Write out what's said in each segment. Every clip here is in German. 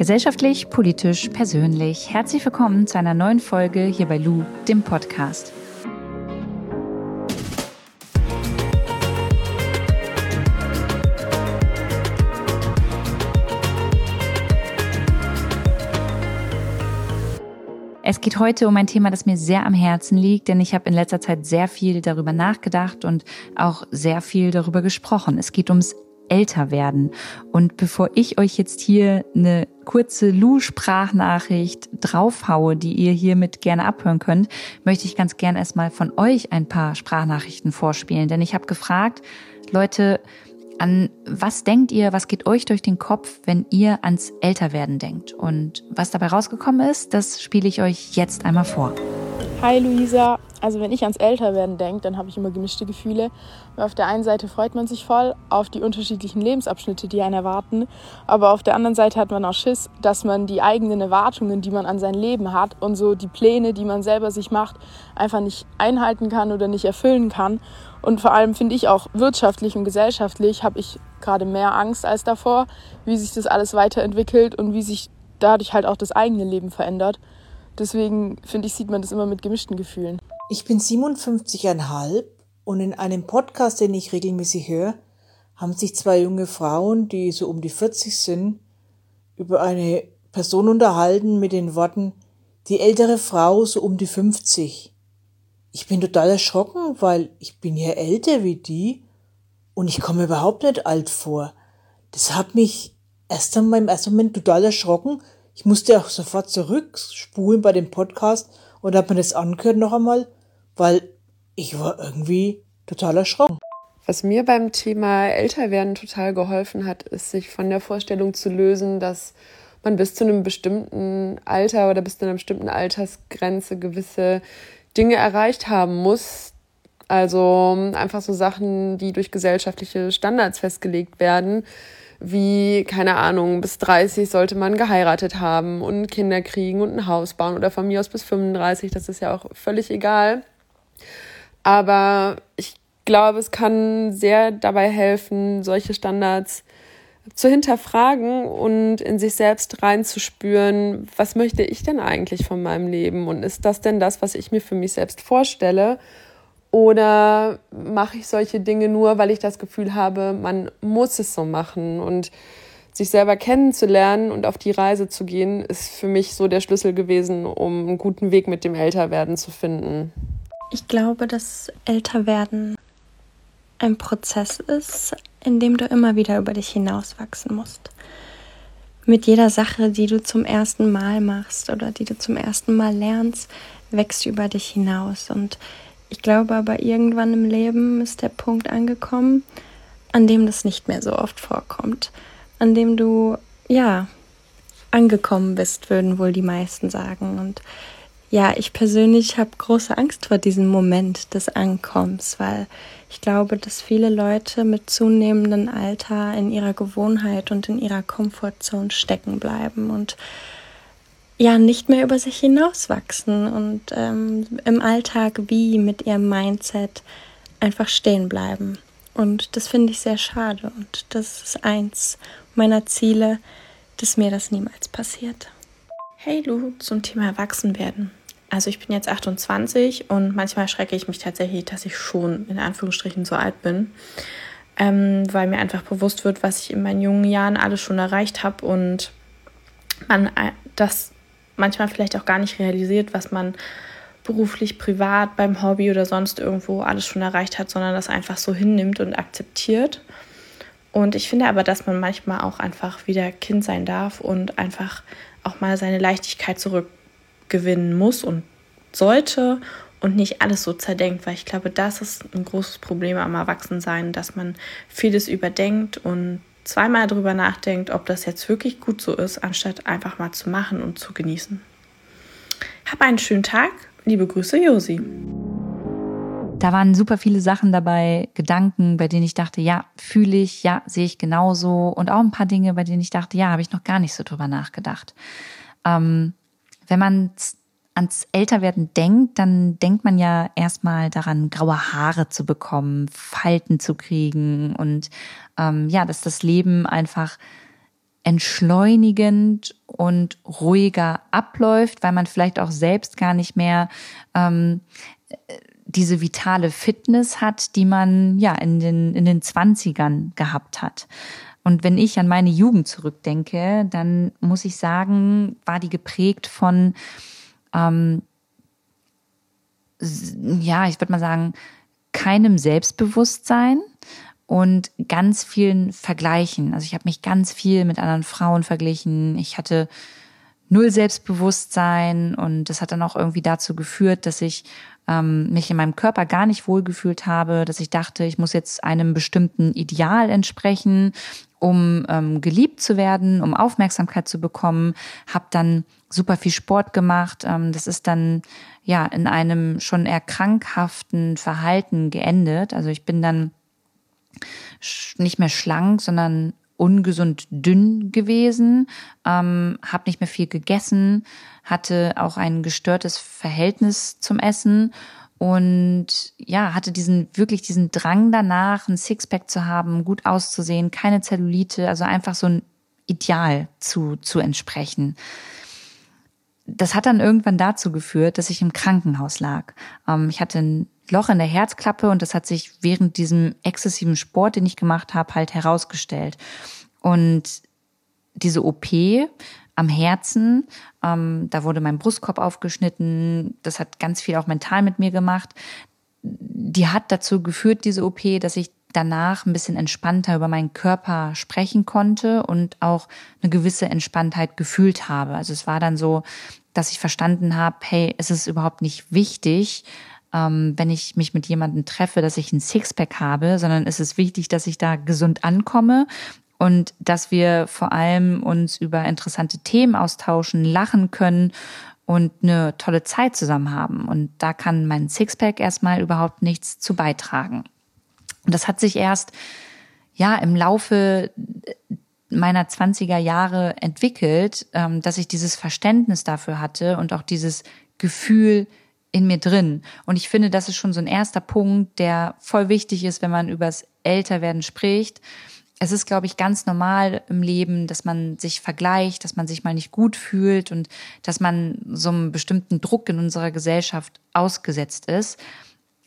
Gesellschaftlich, politisch, persönlich. Herzlich willkommen zu einer neuen Folge hier bei Lou, dem Podcast. Es geht heute um ein Thema, das mir sehr am Herzen liegt, denn ich habe in letzter Zeit sehr viel darüber nachgedacht und auch sehr viel darüber gesprochen. Es geht ums älter werden. Und bevor ich euch jetzt hier eine kurze Lu-Sprachnachricht draufhaue, die ihr hiermit gerne abhören könnt, möchte ich ganz gern erstmal von euch ein paar Sprachnachrichten vorspielen. Denn ich habe gefragt, Leute, an was denkt ihr, was geht euch durch den Kopf, wenn ihr ans Älterwerden denkt? Und was dabei rausgekommen ist, das spiele ich euch jetzt einmal vor. Hi Luisa, also wenn ich ans Älterwerden denke, dann habe ich immer gemischte Gefühle. Weil auf der einen Seite freut man sich voll auf die unterschiedlichen Lebensabschnitte, die einen erwarten. Aber auf der anderen Seite hat man auch Schiss, dass man die eigenen Erwartungen, die man an sein Leben hat und so die Pläne, die man selber sich macht, einfach nicht einhalten kann oder nicht erfüllen kann. Und vor allem finde ich auch wirtschaftlich und gesellschaftlich habe ich gerade mehr Angst als davor, wie sich das alles weiterentwickelt und wie sich dadurch halt auch das eigene Leben verändert. Deswegen finde ich, sieht man das immer mit gemischten Gefühlen. Ich bin 57,5 und in einem Podcast, den ich regelmäßig höre, haben sich zwei junge Frauen, die so um die 40 sind, über eine Person unterhalten mit den Worten, die ältere Frau so um die 50. Ich bin total erschrocken, weil ich bin ja älter wie die und ich komme überhaupt nicht alt vor. Das hat mich erst einmal im ersten Moment total erschrocken, ich musste auch sofort zurückspulen bei dem Podcast und habe mir das angehört noch einmal, weil ich war irgendwie total erschrocken. Was mir beim Thema Älterwerden total geholfen hat, ist, sich von der Vorstellung zu lösen, dass man bis zu einem bestimmten Alter oder bis zu einer bestimmten Altersgrenze gewisse Dinge erreicht haben muss. Also einfach so Sachen, die durch gesellschaftliche Standards festgelegt werden, wie, keine Ahnung, bis 30 sollte man geheiratet haben und Kinder kriegen und ein Haus bauen oder von mir aus bis 35, das ist ja auch völlig egal. Aber ich glaube, es kann sehr dabei helfen, solche Standards zu hinterfragen und in sich selbst reinzuspüren, was möchte ich denn eigentlich von meinem Leben und ist das denn das, was ich mir für mich selbst vorstelle? Oder mache ich solche Dinge nur, weil ich das Gefühl habe, man muss es so machen? Und sich selber kennenzulernen und auf die Reise zu gehen, ist für mich so der Schlüssel gewesen, um einen guten Weg mit dem Älterwerden zu finden. Ich glaube, dass Älterwerden ein Prozess ist, in dem du immer wieder über dich hinauswachsen musst. Mit jeder Sache, die du zum ersten Mal machst oder die du zum ersten Mal lernst, wächst du über dich hinaus. Und ich glaube aber, irgendwann im Leben ist der Punkt angekommen, an dem das nicht mehr so oft vorkommt. An dem du, ja, angekommen bist, würden wohl die meisten sagen. Und ja, ich persönlich habe große Angst vor diesem Moment des Ankommens, weil ich glaube, dass viele Leute mit zunehmendem Alter in ihrer Gewohnheit und in ihrer Komfortzone stecken bleiben und ja nicht mehr über sich hinauswachsen und ähm, im Alltag wie mit ihrem Mindset einfach stehen bleiben. Und das finde ich sehr schade und das ist eins meiner Ziele, dass mir das niemals passiert. Hey Lu, zum Thema Erwachsenwerden. Also ich bin jetzt 28 und manchmal schrecke ich mich tatsächlich, dass ich schon in Anführungsstrichen so alt bin, ähm, weil mir einfach bewusst wird, was ich in meinen jungen Jahren alles schon erreicht habe und man äh, das manchmal vielleicht auch gar nicht realisiert, was man beruflich, privat, beim Hobby oder sonst irgendwo alles schon erreicht hat, sondern das einfach so hinnimmt und akzeptiert. Und ich finde aber, dass man manchmal auch einfach wieder Kind sein darf und einfach auch mal seine Leichtigkeit zurückgewinnen muss und sollte und nicht alles so zerdenkt, weil ich glaube, das ist ein großes Problem am Erwachsensein, dass man vieles überdenkt und zweimal darüber nachdenkt, ob das jetzt wirklich gut so ist, anstatt einfach mal zu machen und zu genießen. Hab einen schönen Tag. Liebe Grüße, Josi. Da waren super viele Sachen dabei, Gedanken, bei denen ich dachte, ja, fühle ich, ja, sehe ich genauso. Und auch ein paar Dinge, bei denen ich dachte, ja, habe ich noch gar nicht so drüber nachgedacht. Ähm, wenn man ans Älterwerden denkt, dann denkt man ja erstmal daran, graue Haare zu bekommen, Falten zu kriegen und ähm, ja, dass das Leben einfach entschleunigend und ruhiger abläuft, weil man vielleicht auch selbst gar nicht mehr ähm, diese vitale Fitness hat, die man ja in den, in den Zwanzigern gehabt hat. Und wenn ich an meine Jugend zurückdenke, dann muss ich sagen, war die geprägt von, ähm, ja, ich würde mal sagen, keinem Selbstbewusstsein und ganz vielen Vergleichen. Also ich habe mich ganz viel mit anderen Frauen verglichen. Ich hatte null Selbstbewusstsein und das hat dann auch irgendwie dazu geführt, dass ich ähm, mich in meinem Körper gar nicht wohlgefühlt habe, dass ich dachte, ich muss jetzt einem bestimmten Ideal entsprechen, um ähm, geliebt zu werden, um Aufmerksamkeit zu bekommen, habe dann super viel Sport gemacht. Ähm, das ist dann ja in einem schon eher krankhaften Verhalten geendet. Also ich bin dann nicht mehr schlank, sondern ungesund dünn gewesen, ähm, habe nicht mehr viel gegessen, hatte auch ein gestörtes Verhältnis zum Essen und ja, hatte diesen wirklich diesen Drang danach, ein Sixpack zu haben, gut auszusehen, keine Zellulite, also einfach so ein Ideal zu, zu entsprechen. Das hat dann irgendwann dazu geführt, dass ich im Krankenhaus lag. Ähm, ich hatte ein Loch in der Herzklappe und das hat sich während diesem exzessiven Sport, den ich gemacht habe, halt herausgestellt. Und diese OP am Herzen, ähm, da wurde mein Brustkorb aufgeschnitten, das hat ganz viel auch mental mit mir gemacht. Die hat dazu geführt, diese OP, dass ich danach ein bisschen entspannter über meinen Körper sprechen konnte und auch eine gewisse Entspanntheit gefühlt habe. Also es war dann so, dass ich verstanden habe, hey, es ist überhaupt nicht wichtig, ähm, wenn ich mich mit jemandem treffe, dass ich ein Sixpack habe, sondern es ist wichtig, dass ich da gesund ankomme und dass wir vor allem uns über interessante Themen austauschen, lachen können und eine tolle Zeit zusammen haben. Und da kann mein Sixpack erstmal überhaupt nichts zu beitragen. Und das hat sich erst ja im Laufe meiner 20er Jahre entwickelt, ähm, dass ich dieses Verständnis dafür hatte und auch dieses Gefühl, in mir drin. Und ich finde, das ist schon so ein erster Punkt, der voll wichtig ist, wenn man übers Älterwerden spricht. Es ist, glaube ich, ganz normal im Leben, dass man sich vergleicht, dass man sich mal nicht gut fühlt und dass man so einem bestimmten Druck in unserer Gesellschaft ausgesetzt ist.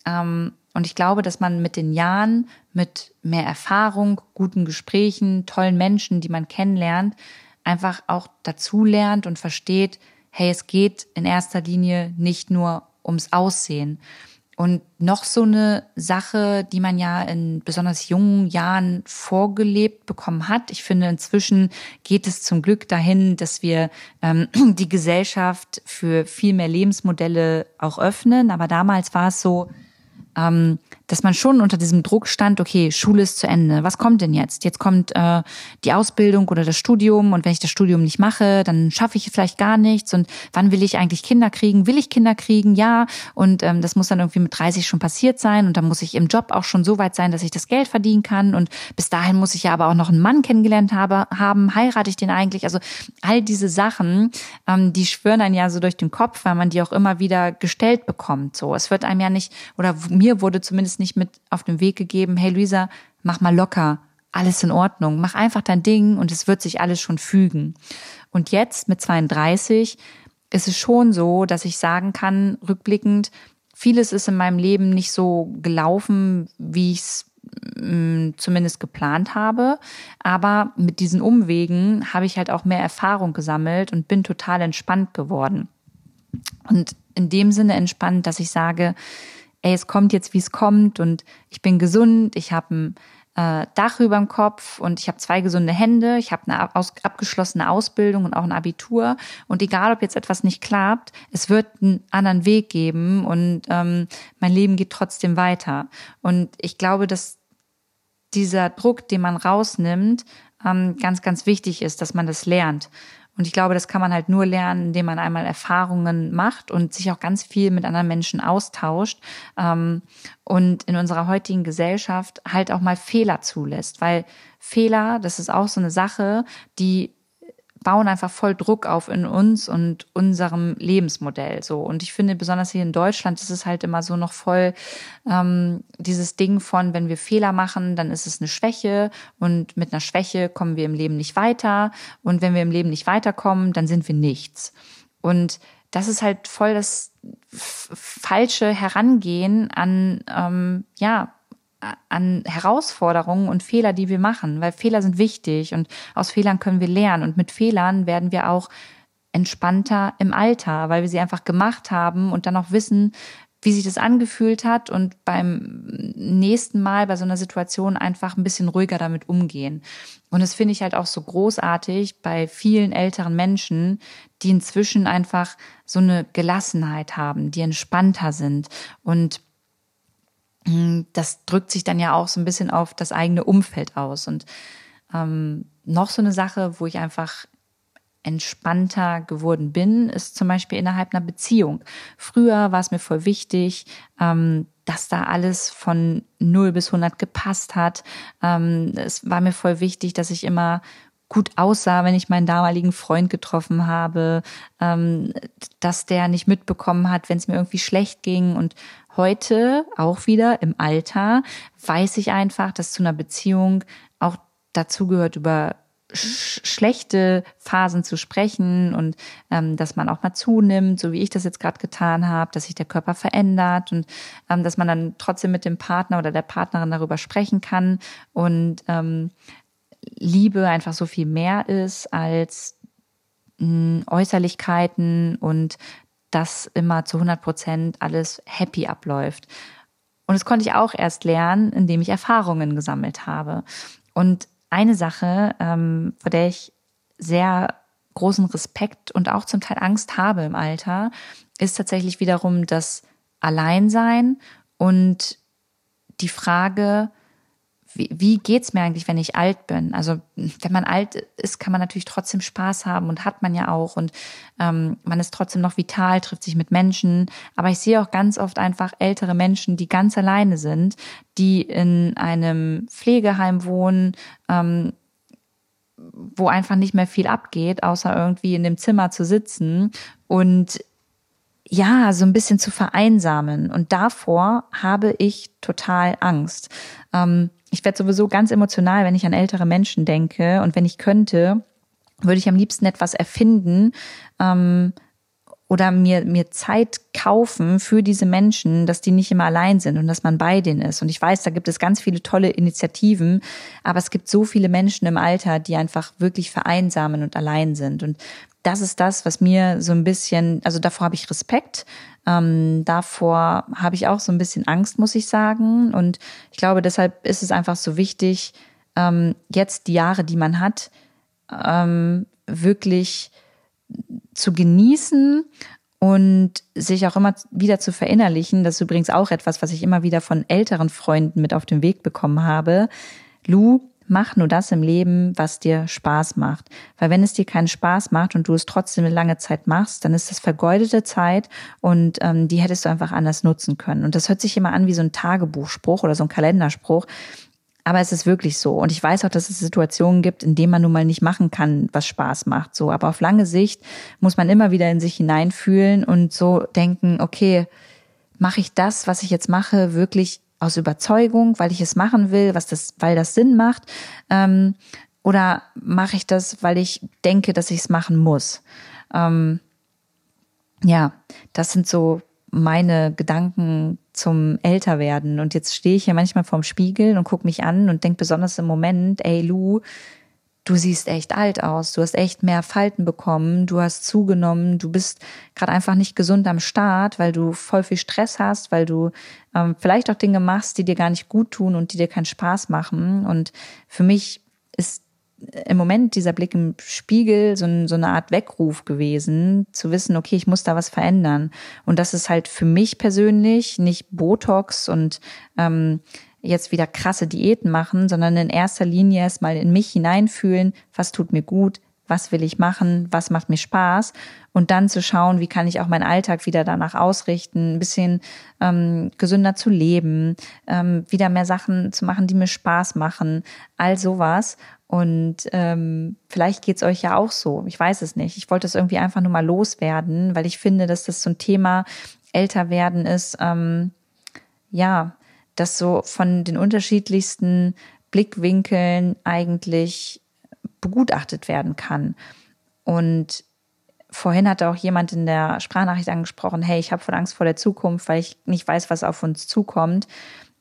Ähm, und ich glaube, dass man mit den Jahren, mit mehr Erfahrung, guten Gesprächen, tollen Menschen, die man kennenlernt, einfach auch dazu lernt und versteht, hey, es geht in erster Linie nicht nur ums Aussehen. Und noch so eine Sache, die man ja in besonders jungen Jahren vorgelebt bekommen hat. Ich finde, inzwischen geht es zum Glück dahin, dass wir ähm, die Gesellschaft für viel mehr Lebensmodelle auch öffnen. Aber damals war es so, ähm, dass man schon unter diesem Druck stand, okay, Schule ist zu Ende. Was kommt denn jetzt? Jetzt kommt äh, die Ausbildung oder das Studium und wenn ich das Studium nicht mache, dann schaffe ich vielleicht gar nichts. Und wann will ich eigentlich Kinder kriegen? Will ich Kinder kriegen? Ja. Und ähm, das muss dann irgendwie mit 30 schon passiert sein und dann muss ich im Job auch schon so weit sein, dass ich das Geld verdienen kann. Und bis dahin muss ich ja aber auch noch einen Mann kennengelernt habe, haben. Heirate ich den eigentlich? Also all diese Sachen, ähm, die schwören dann ja so durch den Kopf, weil man die auch immer wieder gestellt bekommt. So, es wird einem ja nicht oder mir wurde zumindest nicht mit auf den Weg gegeben, hey Luisa, mach mal locker, alles in Ordnung, mach einfach dein Ding und es wird sich alles schon fügen. Und jetzt mit 32 ist es schon so, dass ich sagen kann, rückblickend, vieles ist in meinem Leben nicht so gelaufen, wie ich es mm, zumindest geplant habe. Aber mit diesen Umwegen habe ich halt auch mehr Erfahrung gesammelt und bin total entspannt geworden. Und in dem Sinne entspannt, dass ich sage, ey, es kommt jetzt, wie es kommt und ich bin gesund, ich habe ein äh, Dach über dem Kopf und ich habe zwei gesunde Hände, ich habe eine aus, abgeschlossene Ausbildung und auch ein Abitur und egal, ob jetzt etwas nicht klappt, es wird einen anderen Weg geben und ähm, mein Leben geht trotzdem weiter. Und ich glaube, dass dieser Druck, den man rausnimmt, ähm, ganz, ganz wichtig ist, dass man das lernt. Und ich glaube, das kann man halt nur lernen, indem man einmal Erfahrungen macht und sich auch ganz viel mit anderen Menschen austauscht ähm, und in unserer heutigen Gesellschaft halt auch mal Fehler zulässt. Weil Fehler, das ist auch so eine Sache, die bauen einfach voll Druck auf in uns und unserem Lebensmodell so. Und ich finde, besonders hier in Deutschland ist es halt immer so noch voll ähm, dieses Ding von, wenn wir Fehler machen, dann ist es eine Schwäche und mit einer Schwäche kommen wir im Leben nicht weiter. Und wenn wir im Leben nicht weiterkommen, dann sind wir nichts. Und das ist halt voll das falsche Herangehen an, ähm, ja, an Herausforderungen und Fehler, die wir machen, weil Fehler sind wichtig und aus Fehlern können wir lernen und mit Fehlern werden wir auch entspannter im Alter, weil wir sie einfach gemacht haben und dann auch wissen, wie sich das angefühlt hat und beim nächsten Mal bei so einer Situation einfach ein bisschen ruhiger damit umgehen. Und das finde ich halt auch so großartig bei vielen älteren Menschen, die inzwischen einfach so eine Gelassenheit haben, die entspannter sind und das drückt sich dann ja auch so ein bisschen auf das eigene Umfeld aus. Und ähm, noch so eine Sache, wo ich einfach entspannter geworden bin, ist zum Beispiel innerhalb einer Beziehung. Früher war es mir voll wichtig, ähm, dass da alles von 0 bis 100 gepasst hat. Ähm, es war mir voll wichtig, dass ich immer gut aussah, wenn ich meinen damaligen Freund getroffen habe, ähm, dass der nicht mitbekommen hat, wenn es mir irgendwie schlecht ging. Und heute, auch wieder im Alter, weiß ich einfach, dass zu einer Beziehung auch dazu gehört, über sch schlechte Phasen zu sprechen und ähm, dass man auch mal zunimmt, so wie ich das jetzt gerade getan habe, dass sich der Körper verändert und ähm, dass man dann trotzdem mit dem Partner oder der Partnerin darüber sprechen kann und ähm, Liebe einfach so viel mehr ist als hm, Äußerlichkeiten und dass immer zu 100 Prozent alles happy abläuft. Und das konnte ich auch erst lernen, indem ich Erfahrungen gesammelt habe. Und eine Sache, ähm, vor der ich sehr großen Respekt und auch zum Teil Angst habe im Alter, ist tatsächlich wiederum das Alleinsein und die Frage, wie, wie geht's mir eigentlich, wenn ich alt bin? Also wenn man alt ist, kann man natürlich trotzdem Spaß haben und hat man ja auch und ähm, man ist trotzdem noch vital, trifft sich mit Menschen. Aber ich sehe auch ganz oft einfach ältere Menschen, die ganz alleine sind, die in einem Pflegeheim wohnen, ähm, wo einfach nicht mehr viel abgeht, außer irgendwie in dem Zimmer zu sitzen und ja, so ein bisschen zu vereinsamen. Und davor habe ich total Angst. Ähm, ich werde sowieso ganz emotional, wenn ich an ältere Menschen denke. Und wenn ich könnte, würde ich am liebsten etwas erfinden ähm, oder mir, mir Zeit kaufen für diese Menschen, dass die nicht immer allein sind und dass man bei denen ist. Und ich weiß, da gibt es ganz viele tolle Initiativen, aber es gibt so viele Menschen im Alter, die einfach wirklich vereinsamen und allein sind. Und das ist das, was mir so ein bisschen, also davor habe ich Respekt, ähm, davor habe ich auch so ein bisschen Angst, muss ich sagen. Und ich glaube, deshalb ist es einfach so wichtig, ähm, jetzt die Jahre, die man hat, ähm, wirklich zu genießen und sich auch immer wieder zu verinnerlichen. Das ist übrigens auch etwas, was ich immer wieder von älteren Freunden mit auf den Weg bekommen habe. Lou, Mach nur das im Leben, was dir Spaß macht. Weil wenn es dir keinen Spaß macht und du es trotzdem eine lange Zeit machst, dann ist das vergeudete Zeit und ähm, die hättest du einfach anders nutzen können. Und das hört sich immer an wie so ein Tagebuchspruch oder so ein Kalenderspruch. Aber es ist wirklich so. Und ich weiß auch, dass es Situationen gibt, in denen man nun mal nicht machen kann, was Spaß macht. So, aber auf lange Sicht muss man immer wieder in sich hineinfühlen und so denken, okay, mache ich das, was ich jetzt mache, wirklich aus Überzeugung, weil ich es machen will, was das, weil das Sinn macht? Ähm, oder mache ich das, weil ich denke, dass ich es machen muss? Ähm, ja, das sind so meine Gedanken zum Älterwerden. Und jetzt stehe ich hier manchmal vorm Spiegel und gucke mich an und denke besonders im Moment, ey Lu, du siehst echt alt aus, du hast echt mehr Falten bekommen, du hast zugenommen, du bist gerade einfach nicht gesund am Start, weil du voll viel Stress hast, weil du ähm, vielleicht auch Dinge machst, die dir gar nicht gut tun und die dir keinen Spaß machen. Und für mich ist im Moment dieser Blick im Spiegel so, ein, so eine Art Weckruf gewesen, zu wissen, okay, ich muss da was verändern. Und das ist halt für mich persönlich nicht Botox und ähm, jetzt wieder krasse Diäten machen, sondern in erster Linie erstmal in mich hineinfühlen, was tut mir gut, was will ich machen, was macht mir Spaß und dann zu schauen, wie kann ich auch meinen Alltag wieder danach ausrichten, ein bisschen ähm, gesünder zu leben, ähm, wieder mehr Sachen zu machen, die mir Spaß machen, all sowas. Und ähm, vielleicht geht's euch ja auch so. Ich weiß es nicht. Ich wollte es irgendwie einfach nur mal loswerden, weil ich finde, dass das so ein Thema älter werden ist. Ähm, ja, das so von den unterschiedlichsten Blickwinkeln eigentlich begutachtet werden kann. Und vorhin hatte auch jemand in der Sprachnachricht angesprochen, hey, ich habe voll Angst vor der Zukunft, weil ich nicht weiß, was auf uns zukommt.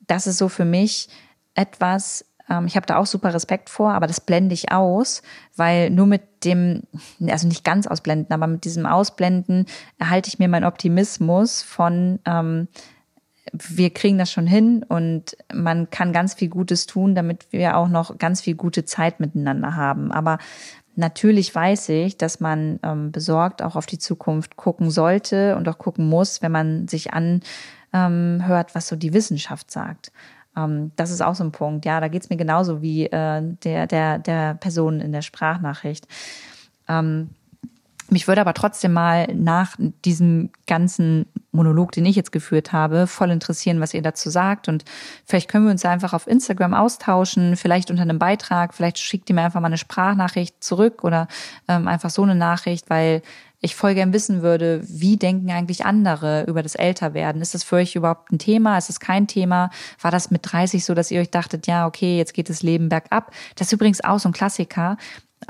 Das ist so für mich etwas, ähm, ich habe da auch super Respekt vor, aber das blende ich aus, weil nur mit dem, also nicht ganz ausblenden, aber mit diesem Ausblenden erhalte ich mir meinen Optimismus von, ähm, wir kriegen das schon hin und man kann ganz viel Gutes tun, damit wir auch noch ganz viel gute Zeit miteinander haben. Aber Natürlich weiß ich, dass man ähm, besorgt auch auf die Zukunft gucken sollte und auch gucken muss, wenn man sich anhört, ähm, was so die Wissenschaft sagt. Ähm, das ist auch so ein Punkt. Ja, da geht's mir genauso wie äh, der, der, der Person in der Sprachnachricht. Ähm, mich würde aber trotzdem mal nach diesem ganzen Monolog, den ich jetzt geführt habe, voll interessieren, was ihr dazu sagt. Und vielleicht können wir uns einfach auf Instagram austauschen, vielleicht unter einem Beitrag, vielleicht schickt ihr mir einfach mal eine Sprachnachricht zurück oder ähm, einfach so eine Nachricht, weil ich voll gern wissen würde, wie denken eigentlich andere über das Älterwerden? Ist das für euch überhaupt ein Thema? Ist es kein Thema? War das mit 30 so, dass ihr euch dachtet, ja, okay, jetzt geht das Leben bergab? Das ist übrigens auch so ein Klassiker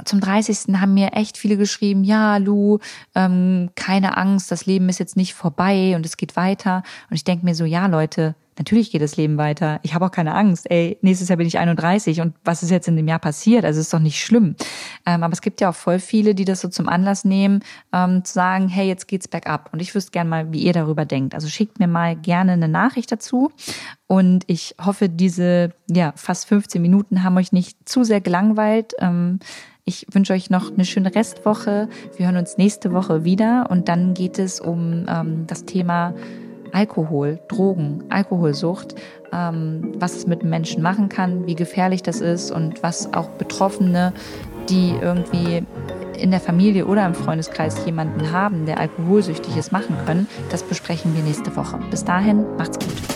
zum 30. haben mir echt viele geschrieben, ja, Lu, ähm, keine Angst, das Leben ist jetzt nicht vorbei und es geht weiter. Und ich denke mir so, ja, Leute, natürlich geht das Leben weiter. Ich habe auch keine Angst. Ey, nächstes Jahr bin ich 31 und was ist jetzt in dem Jahr passiert? Also ist doch nicht schlimm. Ähm, aber es gibt ja auch voll viele, die das so zum Anlass nehmen, ähm, zu sagen, hey, jetzt geht's bergab. Und ich wüsste gerne mal, wie ihr darüber denkt. Also schickt mir mal gerne eine Nachricht dazu. Und ich hoffe, diese ja fast 15 Minuten haben euch nicht zu sehr gelangweilt. Ähm, ich wünsche euch noch eine schöne Restwoche. Wir hören uns nächste Woche wieder und dann geht es um ähm, das Thema Alkohol, Drogen, Alkoholsucht, ähm, was es mit Menschen machen kann, wie gefährlich das ist und was auch Betroffene, die irgendwie in der Familie oder im Freundeskreis jemanden haben, der alkoholsüchtig ist, machen können. Das besprechen wir nächste Woche. Bis dahin, macht's gut.